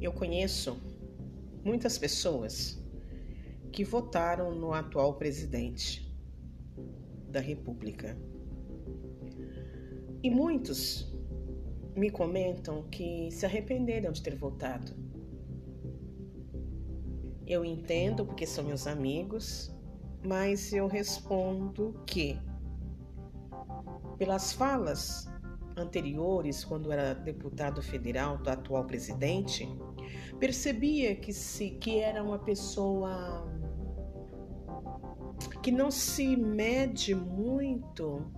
Eu conheço muitas pessoas que votaram no atual presidente da República. E muitos me comentam que se arrependeram de ter votado. Eu entendo porque são meus amigos, mas eu respondo que, pelas falas anteriores, quando era deputado federal do atual presidente, percebia que se que era uma pessoa que não se mede muito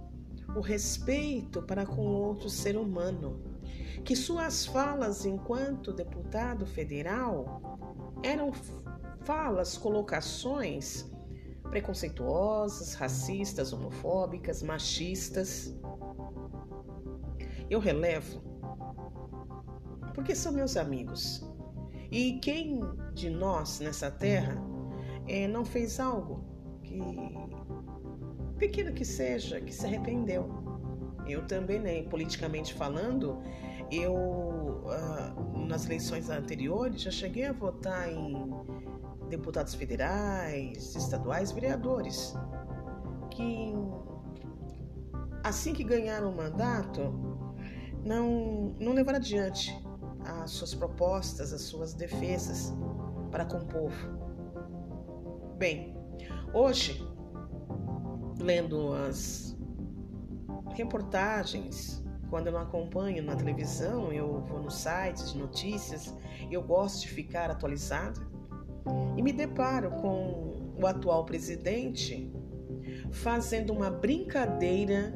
o respeito para com outro ser humano, que suas falas enquanto deputado federal eram falas, colocações preconceituosas, racistas, homofóbicas, machistas. Eu relevo porque são meus amigos. E quem de nós nessa terra é, não fez algo que, pequeno que seja, que se arrependeu? Eu também, né? Politicamente falando, eu uh, nas eleições anteriores já cheguei a votar em deputados federais, estaduais, vereadores, que assim que ganharam o mandato, não, não levaram adiante as suas propostas, as suas defesas para com o povo. Bem, hoje, lendo as reportagens, quando eu não acompanho na televisão, eu vou no site de notícias, eu gosto de ficar atualizado e me deparo com o atual presidente fazendo uma brincadeira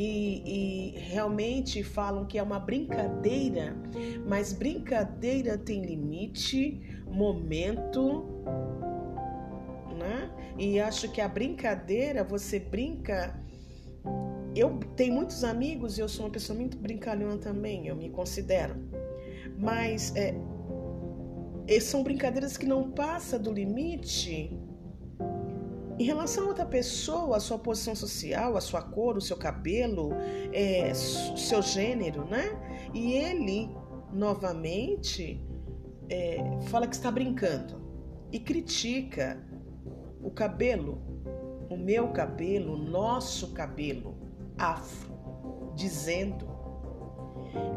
e, e, realmente falam que é uma brincadeira, mas brincadeira tem limite, momento, né? E acho que a brincadeira, você brinca. Eu tenho muitos amigos e eu sou uma pessoa muito brincalhona também, eu me considero. Mas é, são brincadeiras que não passam do limite em relação a outra pessoa, a sua posição social, a sua cor, o seu cabelo, é, seu gênero, né? E ele, novamente, é, fala que está brincando e critica o cabelo, o meu cabelo, o nosso cabelo afro, dizendo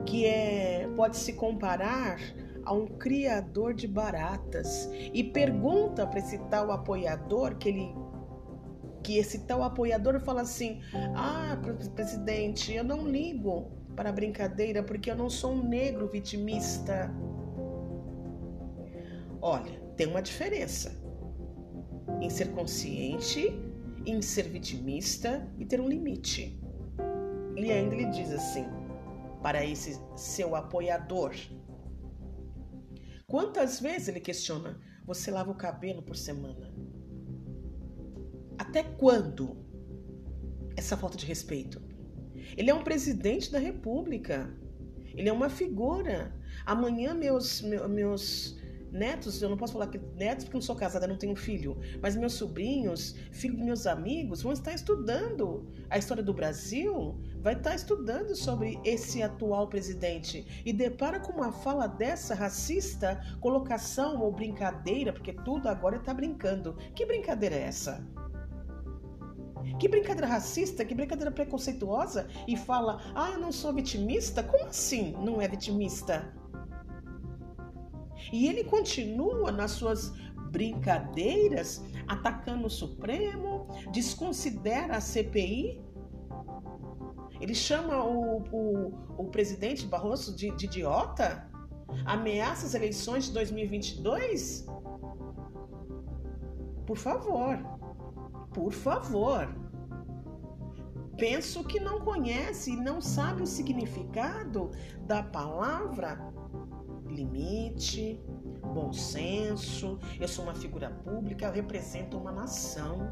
que é, pode se comparar a um criador de baratas e pergunta para esse tal apoiador que ele que esse tal apoiador fala assim: "Ah, presidente, eu não ligo para brincadeira porque eu não sou um negro vitimista". Olha, tem uma diferença em ser consciente, em ser vitimista e ter um limite. E ainda ele diz assim: para esse seu apoiador. Quantas vezes ele questiona: você lava o cabelo por semana? Até quando essa falta de respeito? Ele é um presidente da República. Ele é uma figura. Amanhã meus meus netos, eu não posso falar que netos porque não sou casada, não tenho filho, mas meus sobrinhos, filhos dos meus amigos vão estar estudando a história do Brasil, vai estar estudando sobre esse atual presidente e depara com uma fala dessa racista, colocação ou brincadeira, porque tudo agora está brincando. Que brincadeira é essa? Que brincadeira racista, que brincadeira preconceituosa e fala: "Ah, eu não sou vitimista". Como assim? Não é vitimista? E ele continua nas suas brincadeiras, atacando o Supremo, desconsidera a CPI. Ele chama o, o, o presidente Barroso de, de idiota? Ameaça as eleições de 2022? Por favor, por favor. Penso que não conhece e não sabe o significado da palavra limite, bom senso. Eu sou uma figura pública, eu represento uma nação.